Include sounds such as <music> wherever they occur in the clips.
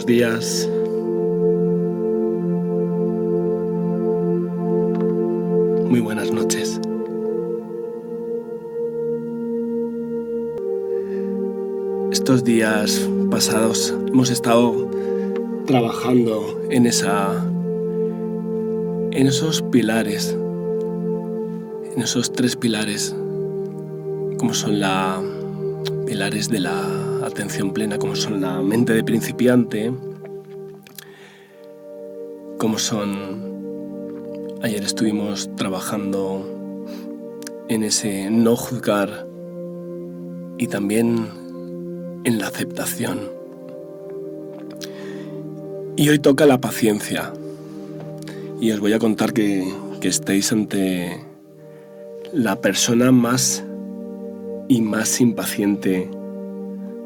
Buenos días. Muy buenas noches. Estos días pasados hemos estado trabajando en esa en esos pilares en esos tres pilares como son la pilares de la atención plena, como son la mente de principiante, como son... Ayer estuvimos trabajando en ese no juzgar y también en la aceptación. Y hoy toca la paciencia. Y os voy a contar que, que estáis ante la persona más y más impaciente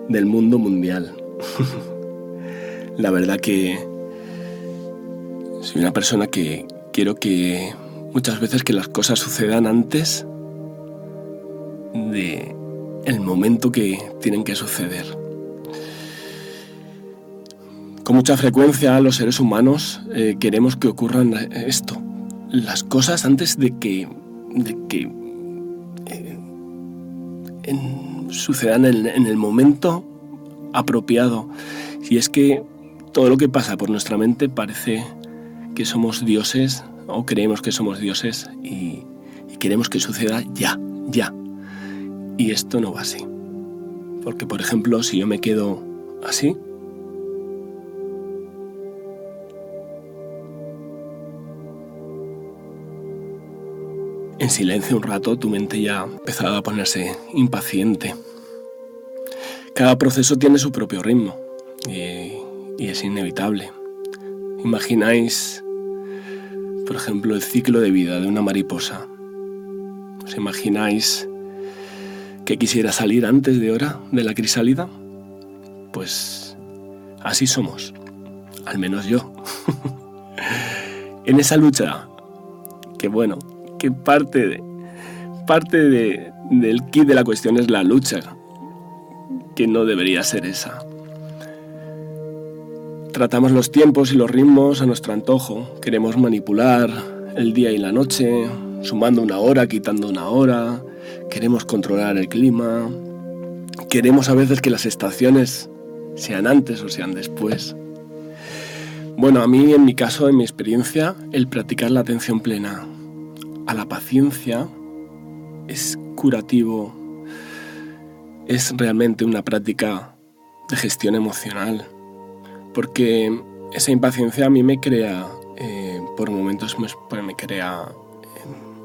del mundo mundial. la verdad que soy una persona que quiero que muchas veces que las cosas sucedan antes de el momento que tienen que suceder. Con mucha frecuencia los seres humanos eh, queremos que ocurran esto, las cosas antes de que, de que eh, sucedan en, el momento apropiado. Y es que todo lo que pasa por nuestra mente parece que somos dioses o creemos que somos dioses y, queremos que suceda ya, ya. Y esto no va así. Porque, por ejemplo, si yo me quedo así, en silencio un rato, tu mente ya ha empezado a ponerse impaciente. Cada proceso tiene su propio ritmo y, es inevitable. Imagináis, por ejemplo, el ciclo de vida de una mariposa. ¿Os imagináis que quisiera salir antes de hora de la crisálida? Pues así somos, al menos yo. <laughs> en esa lucha, que bueno, que parte, de, parte de, del kit de la cuestión es la lucha que no debería ser esa. Tratamos los tiempos y los ritmos a nuestro antojo. Queremos manipular el día y la noche, sumando una hora, quitando una hora. Queremos controlar el clima. Queremos a veces que las estaciones sean antes o sean después. Bueno, a mí en mi caso, en mi experiencia, el practicar la atención plena a la paciencia es curativo es realmente una práctica de gestión emocional, porque esa impaciencia a mí me crea, eh, por momentos me, pues crea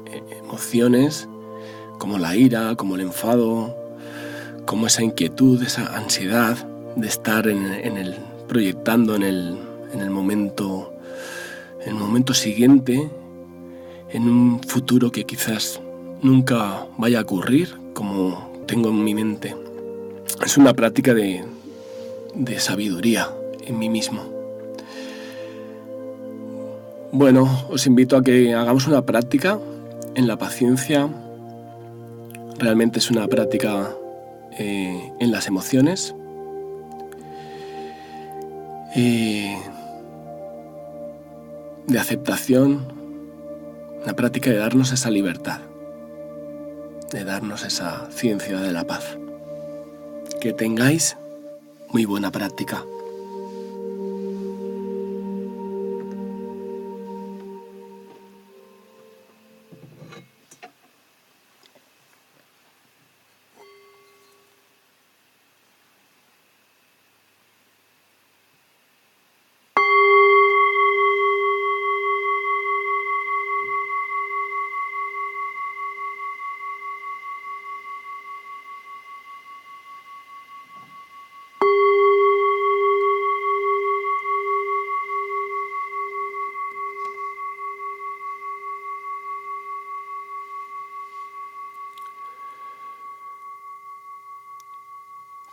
eh, emociones como la ira, como el enfado, como esa inquietud, esa ansiedad de estar en, el, proyectando en el, en el momento, en el momento siguiente, en un futuro que quizás nunca vaya a ocurrir, como tengo en mi mente. Es una práctica de, de sabiduría en mí mismo. Bueno, os invito a que hagamos una práctica en la paciencia. Realmente es una práctica eh, en las emociones. de aceptación, una práctica de darnos esa libertad de darnos esa ciencia de la paz. Que tengáis muy buena práctica.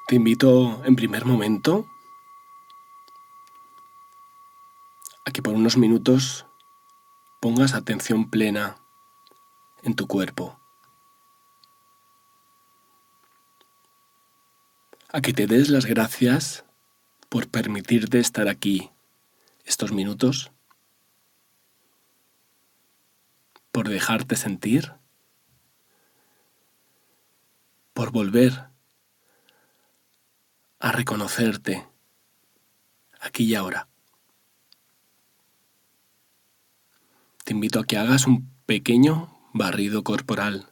Te invito en primer momento a que por unos minutos pongas atención plena en tu cuerpo. A que te des las gracias por permitirte estar aquí estos minutos, por dejarte sentir, por volver a reconocerte aquí y ahora. Te invito a que hagas un pequeño barrido corporal,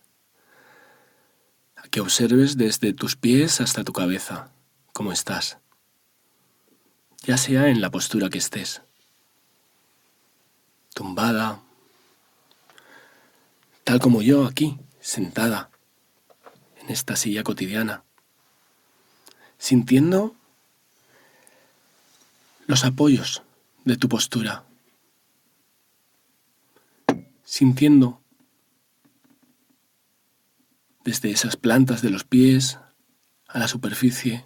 a que observes desde tus pies hasta tu cabeza cómo estás, ya sea en la postura que estés, tumbada, tal como yo aquí, sentada en esta silla cotidiana sintiendo los apoyos de tu postura, sintiendo desde esas plantas de los pies a la superficie,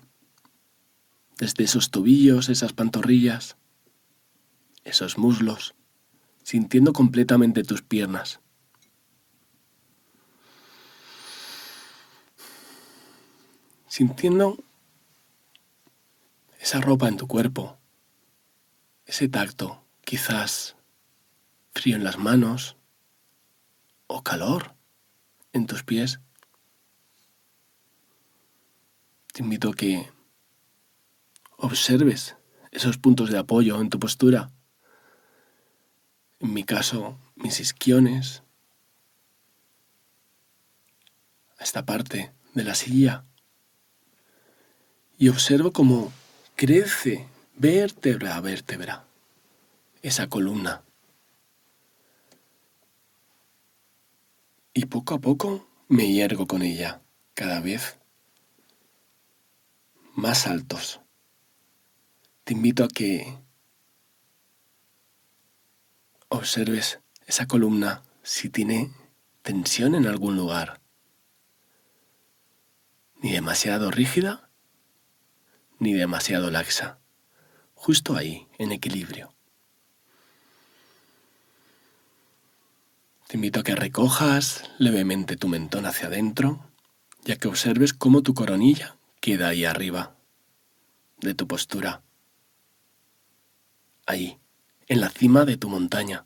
desde esos tobillos, esas pantorrillas, esos muslos, sintiendo completamente tus piernas. Sintiendo esa ropa en tu cuerpo, ese tacto, quizás frío en las manos o calor en tus pies. Te invito a que observes esos puntos de apoyo en tu postura. En mi caso, mis isquiones, esta parte de la silla. Y observo cómo crece vértebra a vértebra esa columna. Y poco a poco me hiergo con ella, cada vez más altos. Te invito a que observes esa columna si tiene tensión en algún lugar. Ni demasiado rígida ni demasiado laxa, justo ahí, en equilibrio. Te invito a que recojas levemente tu mentón hacia adentro, ya que observes cómo tu coronilla queda ahí arriba de tu postura, ahí, en la cima de tu montaña,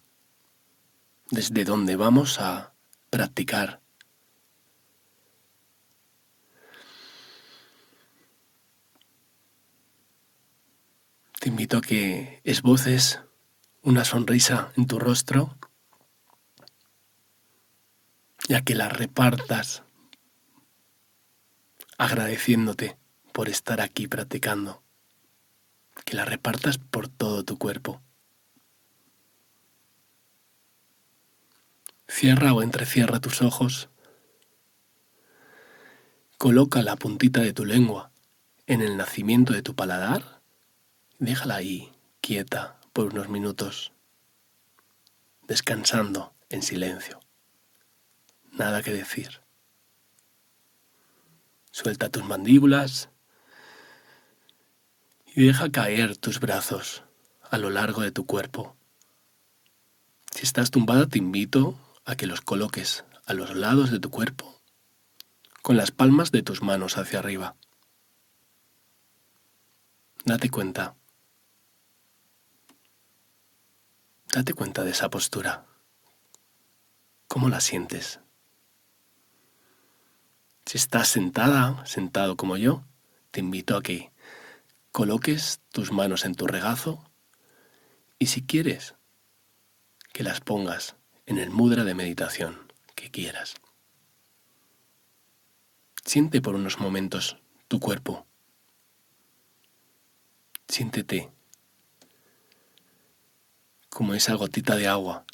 desde donde vamos a practicar Te invito a que esboces una sonrisa en tu rostro y a que la repartas agradeciéndote por estar aquí practicando, que la repartas por todo tu cuerpo. Cierra o entrecierra tus ojos. Coloca la puntita de tu lengua en el nacimiento de tu paladar Déjala ahí, quieta, por unos minutos, descansando en silencio. Nada que decir. Suelta tus mandíbulas y deja caer tus brazos a lo largo de tu cuerpo. Si estás tumbada, te invito a que los coloques a los lados de tu cuerpo, con las palmas de tus manos hacia arriba. Date cuenta Date cuenta de esa postura. ¿Cómo la sientes? Si estás sentada, sentado como yo, te invito a que coloques tus manos en tu regazo y si quieres, que las pongas en el mudra de meditación que quieras. Siente por unos momentos tu cuerpo. Siéntete como esa gotita de agua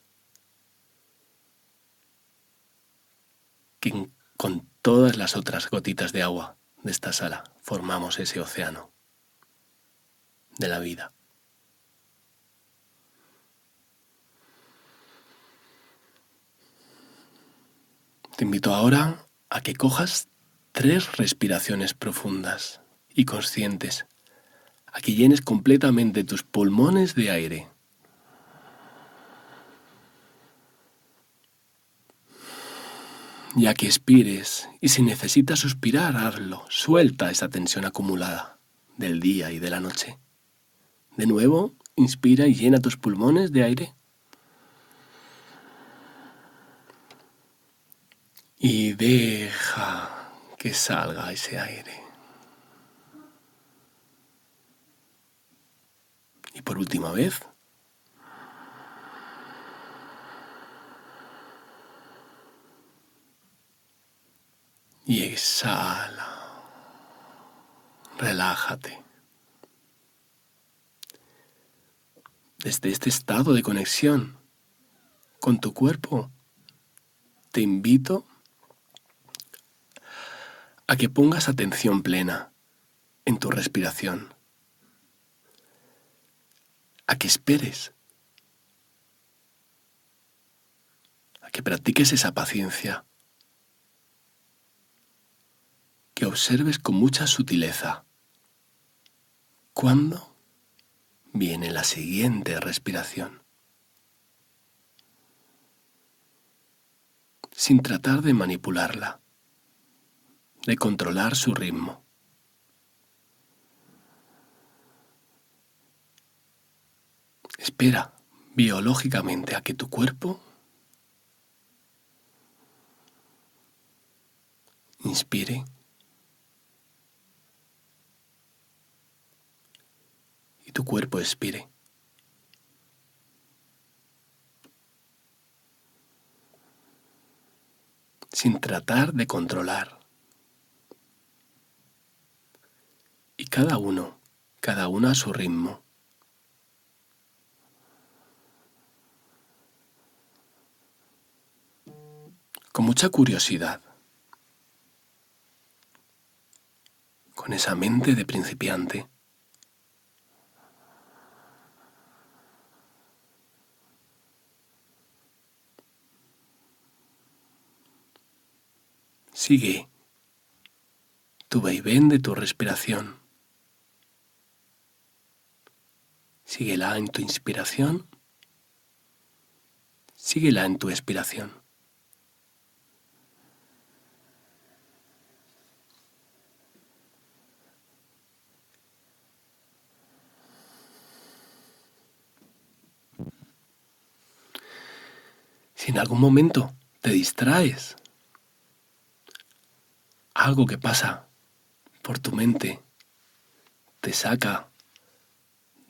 que con todas las otras gotitas de agua de esta sala formamos ese océano de la vida. Te invito ahora a que cojas tres respiraciones profundas y conscientes a que llenes completamente tus pulmones de aire. Ya que expires y si necesitas suspirar, hazlo. Suelta esa tensión acumulada del día y de la noche. De nuevo, inspira y llena tus pulmones de aire. Y deja que salga ese aire. Y por última vez. Y exhala. Relájate. Desde este estado de conexión con tu cuerpo, te invito a que pongas atención plena en tu respiración a que esperes, a que practiques esa paciencia, que observes con mucha sutileza cuándo viene la siguiente respiración, sin tratar de manipularla, de controlar su ritmo. Espera biológicamente a que tu cuerpo inspire y tu cuerpo expire. sin tratar de controlar. Y cada uno, cada uno a su ritmo. con mucha curiosidad, con esa mente de principiante. Sigue tu vaivén de tu respiración. Síguela en tu inspiración. Síguela en tu expiración. Si en algún momento te distraes, algo que pasa por tu mente te saca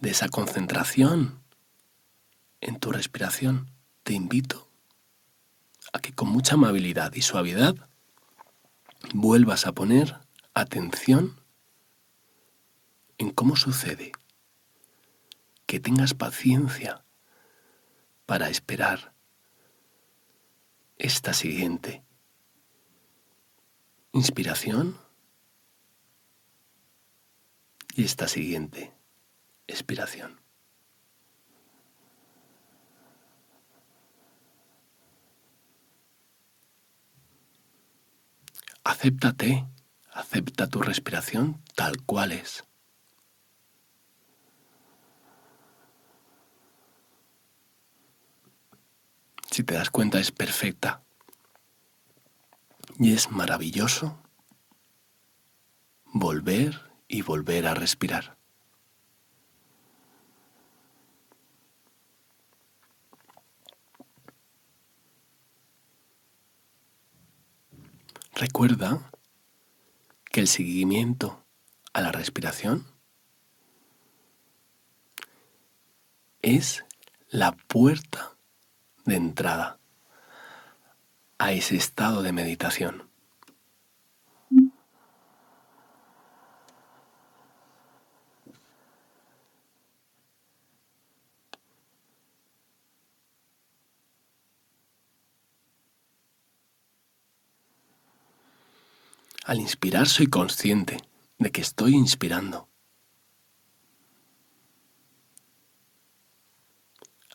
de esa concentración en tu respiración, te invito a que con mucha amabilidad y suavidad vuelvas a poner atención en cómo sucede, que tengas paciencia para esperar esta siguiente inspiración y esta siguiente expiración. Acéptate, acepta tu respiración tal cual es. si te das cuenta, es perfecta. Y es maravilloso volver y volver a respirar. Recuerda que el seguimiento a la respiración es la puerta de entrada a ese estado de meditación. Al inspirar soy consciente de que estoy inspirando.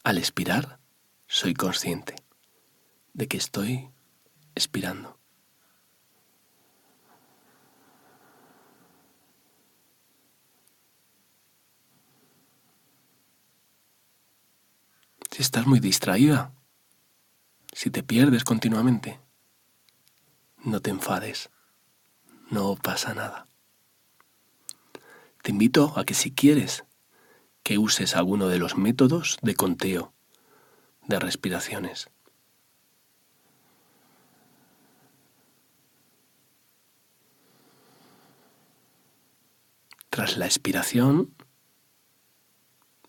Al expirar soy consciente de que estoy expirando. Si estás muy distraída, si te pierdes continuamente, no te enfades, no pasa nada. Te invito a que si quieres, que uses alguno de los métodos de conteo de respiraciones. Tras la expiración,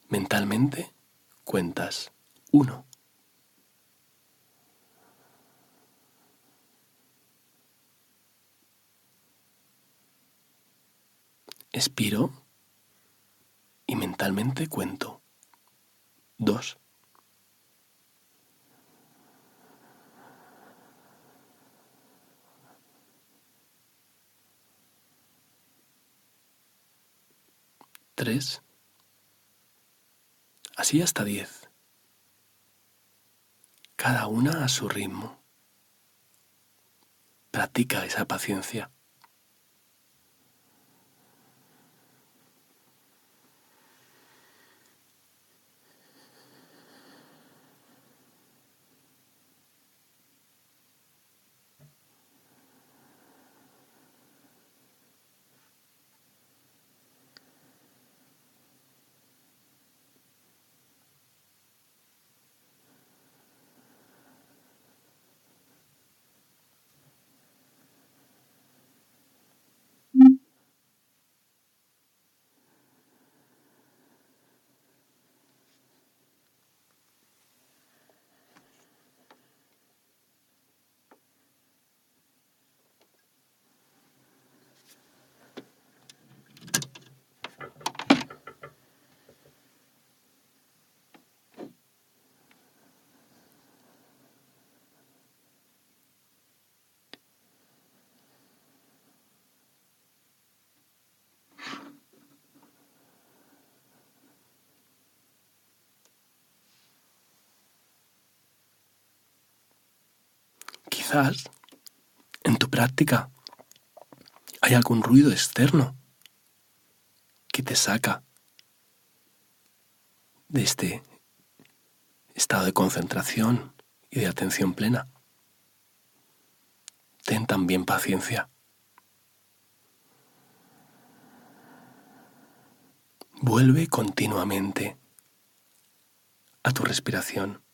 mentalmente cuentas uno. Expiro y mentalmente cuento. Dos. Tres. Así hasta diez. Cada una a su ritmo. Practica esa paciencia. Quizás en tu práctica hay algún ruido externo que te saca de este estado de concentración y de atención plena. Ten también paciencia. Vuelve continuamente a tu respiración.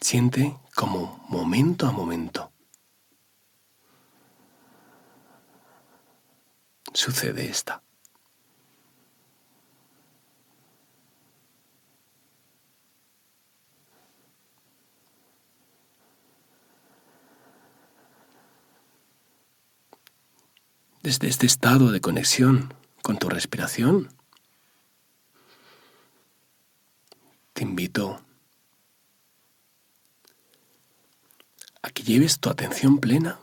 Siente como momento a momento sucede esta. Desde este estado de conexión con tu respiración, te invito a que lleves tu atención plena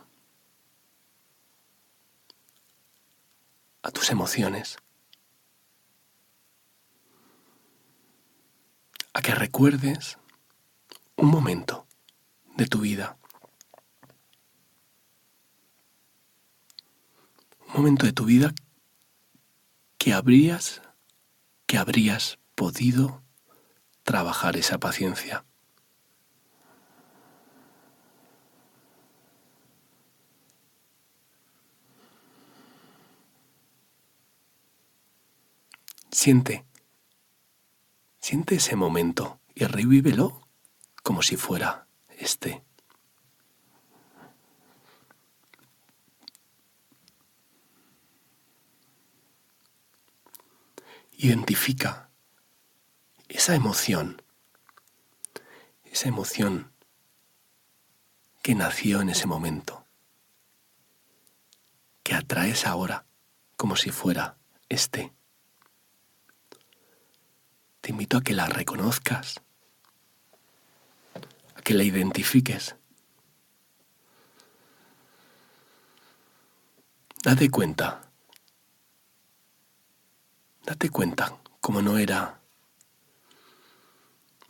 a tus emociones, a que recuerdes un momento de tu vida, un momento de tu vida que habrías, que habrías podido trabajar esa paciencia. Siente, siente ese momento y revívelo como si fuera este. Identifica esa emoción, esa emoción que nació en ese momento, que atraes ahora como si fuera este te invito a que la reconozcas, a que la identifiques. Date cuenta, date cuenta cómo no era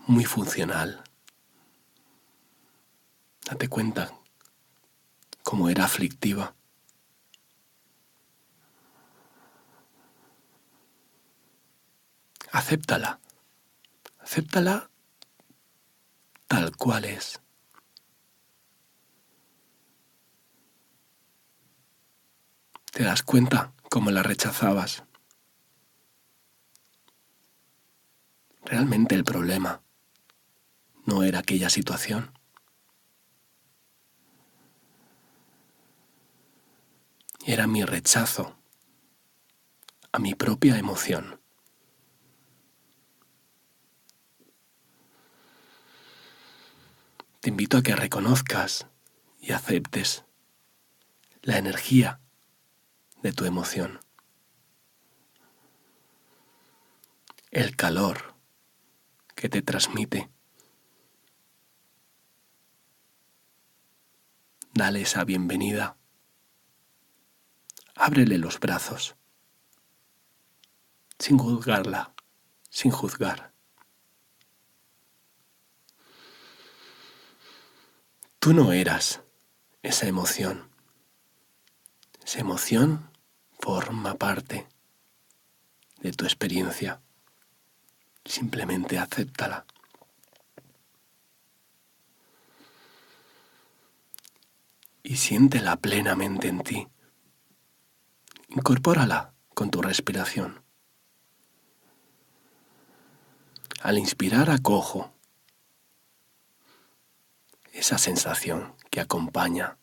muy funcional. Date cuenta cómo era aflictiva. acéptala. Acéptala tal cual es. ¿Te das cuenta cómo la rechazabas? Realmente el problema no era aquella situación. Era mi rechazo a mi propia emoción. Te invito a que reconozcas y aceptes la energía de tu emoción, el calor que te transmite. Dale esa bienvenida. Ábrele los brazos, sin juzgarla, sin juzgar. Tú no eras esa emoción. Esa emoción forma parte de tu experiencia. Simplemente acéptala. Y siéntela plenamente en ti. Incorpórala con tu respiración. Al inspirar acojo esa sensación que acompaña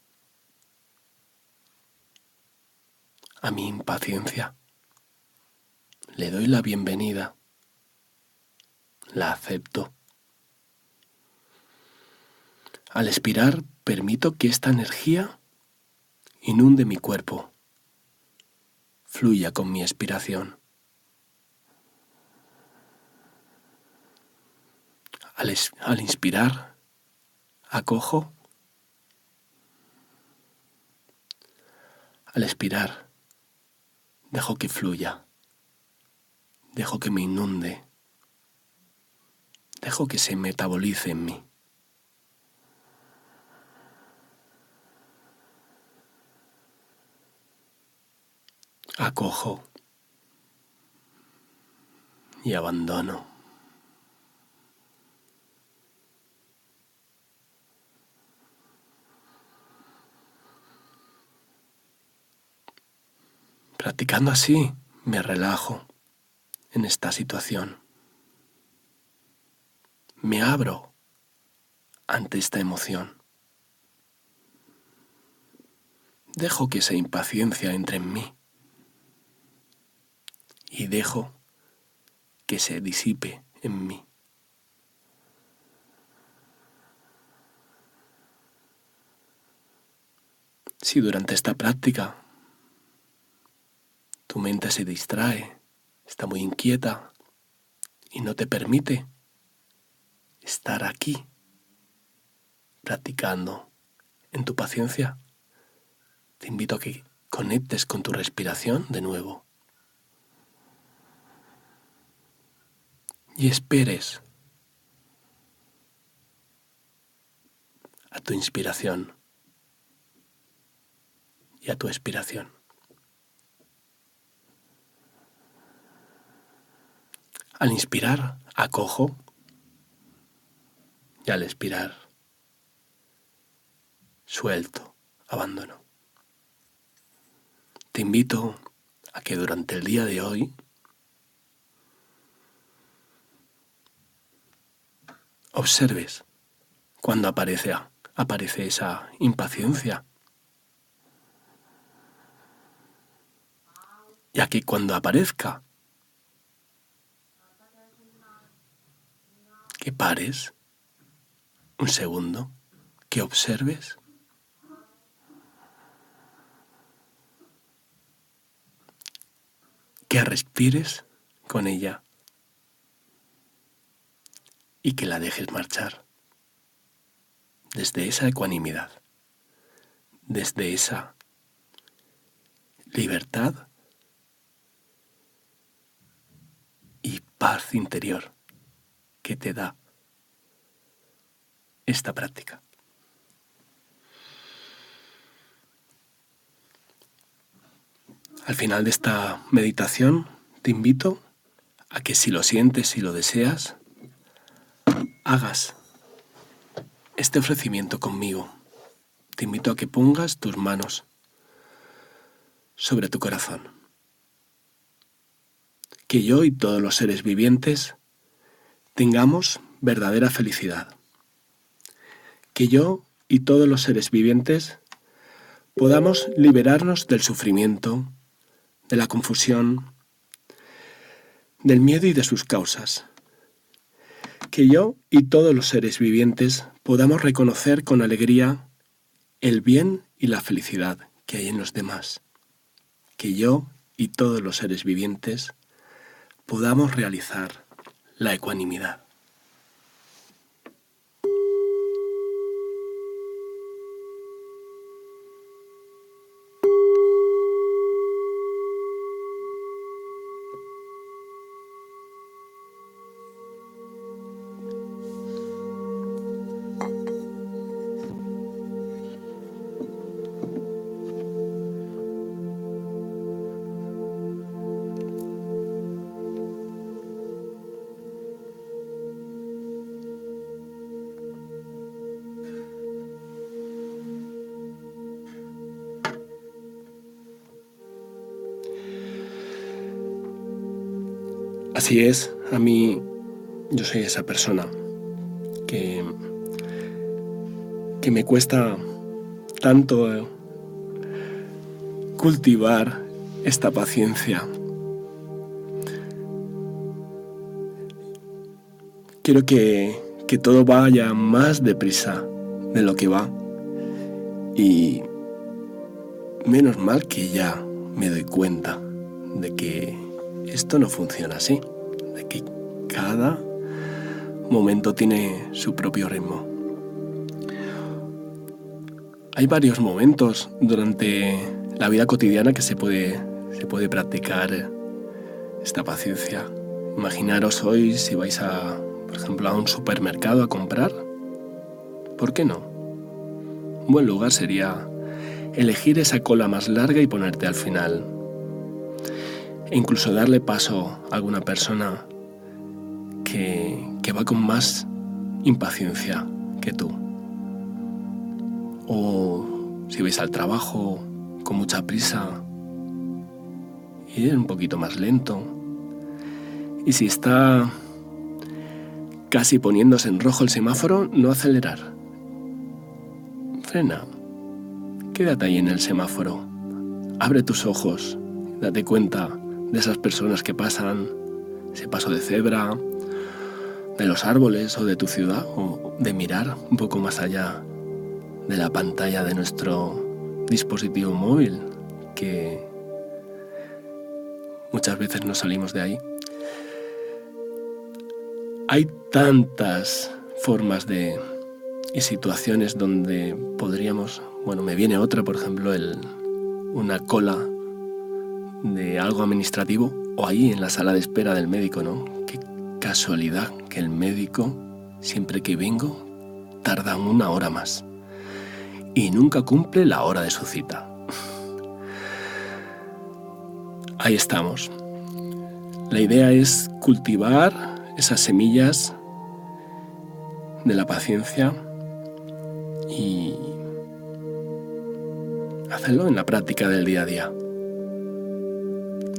a mi impaciencia. Le doy la bienvenida. La acepto. Al expirar, permito que esta energía inunde mi cuerpo, fluya con mi expiración. Al, al inspirar, acojo. Al expirar, dejo que fluya, dejo que me inunde, dejo que se metabolice en mí. Acojo y abandono. Practicando así, me relajo en esta situación. Me abro ante esta emoción. Dejo que esa impaciencia entre en mí y dejo que se disipe en mí. Si durante esta práctica tu mente se distrae, está muy inquieta y no te permite estar aquí practicando en tu paciencia. Te invito a que conectes con tu respiración de nuevo. Y esperes a tu inspiración y a tu expiración. Al inspirar, acojo y al expirar, suelto, abandono. Te invito a que durante el día de hoy observes cuando aparece, aparece esa impaciencia. Ya que cuando aparezca, que pares un segundo, que observes. Que respires con ella. Y que la dejes marchar. Desde esa ecuanimidad, desde esa libertad y paz interior que te da esta práctica. Al final de esta meditación te invito a que si lo sientes y lo deseas, hagas este ofrecimiento conmigo. Te invito a que pongas tus manos sobre tu corazón. Que yo y todos los seres vivientes tengamos verdadera felicidad. Que yo y todos los seres vivientes podamos liberarnos del sufrimiento, de la confusión, del miedo y de sus causas. Que yo y todos los seres vivientes podamos reconocer con alegría el bien y la felicidad que hay en los demás. Que yo y todos los seres vivientes podamos realizar la ecuanimidad. Así es, a mí yo soy esa persona que, que me cuesta tanto eh, cultivar esta paciencia. Quiero que, que todo vaya más deprisa de lo que va. Y menos mal que ya me doy cuenta de que esto no funciona así, cada momento tiene su propio ritmo. Hay varios momentos durante la vida cotidiana que se puede, se puede practicar esta paciencia. Imaginaros hoy si vais a, por ejemplo, a un supermercado a comprar. ¿Por qué no? Un buen lugar sería elegir esa cola más larga y ponerte al final e incluso darle paso a alguna persona que, va con más impaciencia que tú. O si vais al trabajo con mucha prisa, ir un poquito más lento. Y si está casi poniéndose en rojo el semáforo, no acelerar. Frena. Quédate ahí en el semáforo. Abre tus ojos. Date cuenta de esas personas que pasan ese paso de cebra, de los árboles o de tu ciudad, o de mirar un poco más allá de la pantalla de nuestro dispositivo móvil, que muchas veces no salimos de ahí. Hay tantas formas de y situaciones donde podríamos, bueno, me viene otra, por ejemplo, el, una cola de algo administrativo o ahí en la sala de espera del médico, ¿no? Casualidad que el médico, siempre que vengo, tarda una hora más y nunca cumple la hora de su cita. Ahí estamos. La idea es cultivar esas semillas de la paciencia y hacerlo en la práctica del día a día.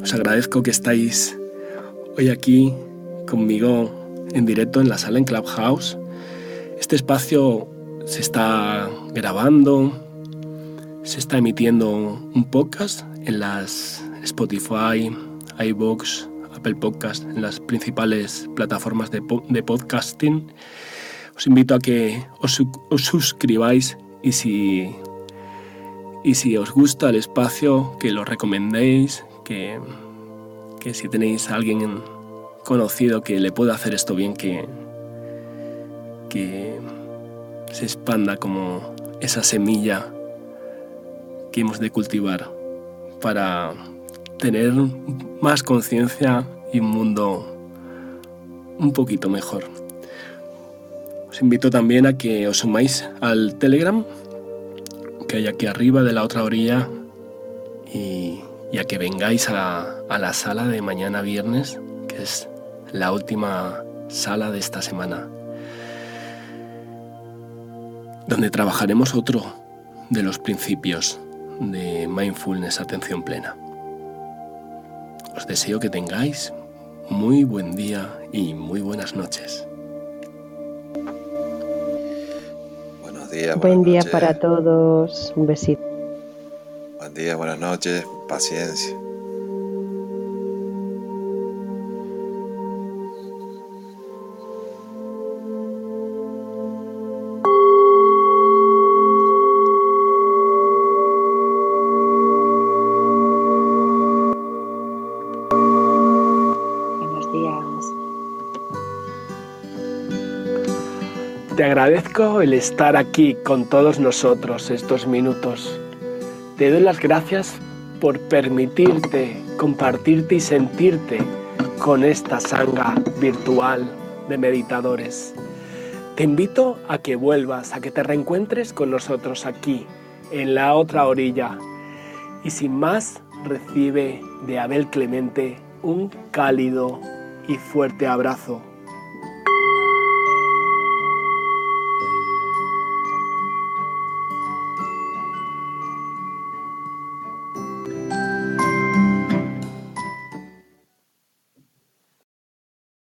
Os agradezco que estáis hoy aquí conmigo en directo en la sala en Clubhouse. Este espacio se está grabando, se está emitiendo un podcast en las Spotify, iBox, Apple Podcast, en las principales plataformas de, podcasting. Os invito a que os, os suscribáis y si, y si os gusta el espacio, que lo recomendéis, que, si tenéis a alguien conocido que le pueda hacer esto bien, que, que se expanda como esa semilla que hemos de cultivar para tener más conciencia y un mundo un poquito mejor. Os invito también a que os sumáis al Telegram que hay aquí arriba de la otra orilla y y a que vengáis a, la sala de mañana viernes, que es la última sala de esta semana, donde trabajaremos otro de los principios de mindfulness, atención plena. Os deseo que tengáis muy buen día y muy buenas noches. Buenos días. Buen día para todos. Un besito. Buen día, buenas noches. Paciencia. Agradezco el estar aquí con todos nosotros estos minutos. Te doy las gracias por permitirte compartirte y sentirte con esta sanga virtual de meditadores. Te invito a que vuelvas, a que te reencuentres con nosotros aquí, en la otra orilla. Y sin más, recibe de Abel Clemente un cálido y fuerte abrazo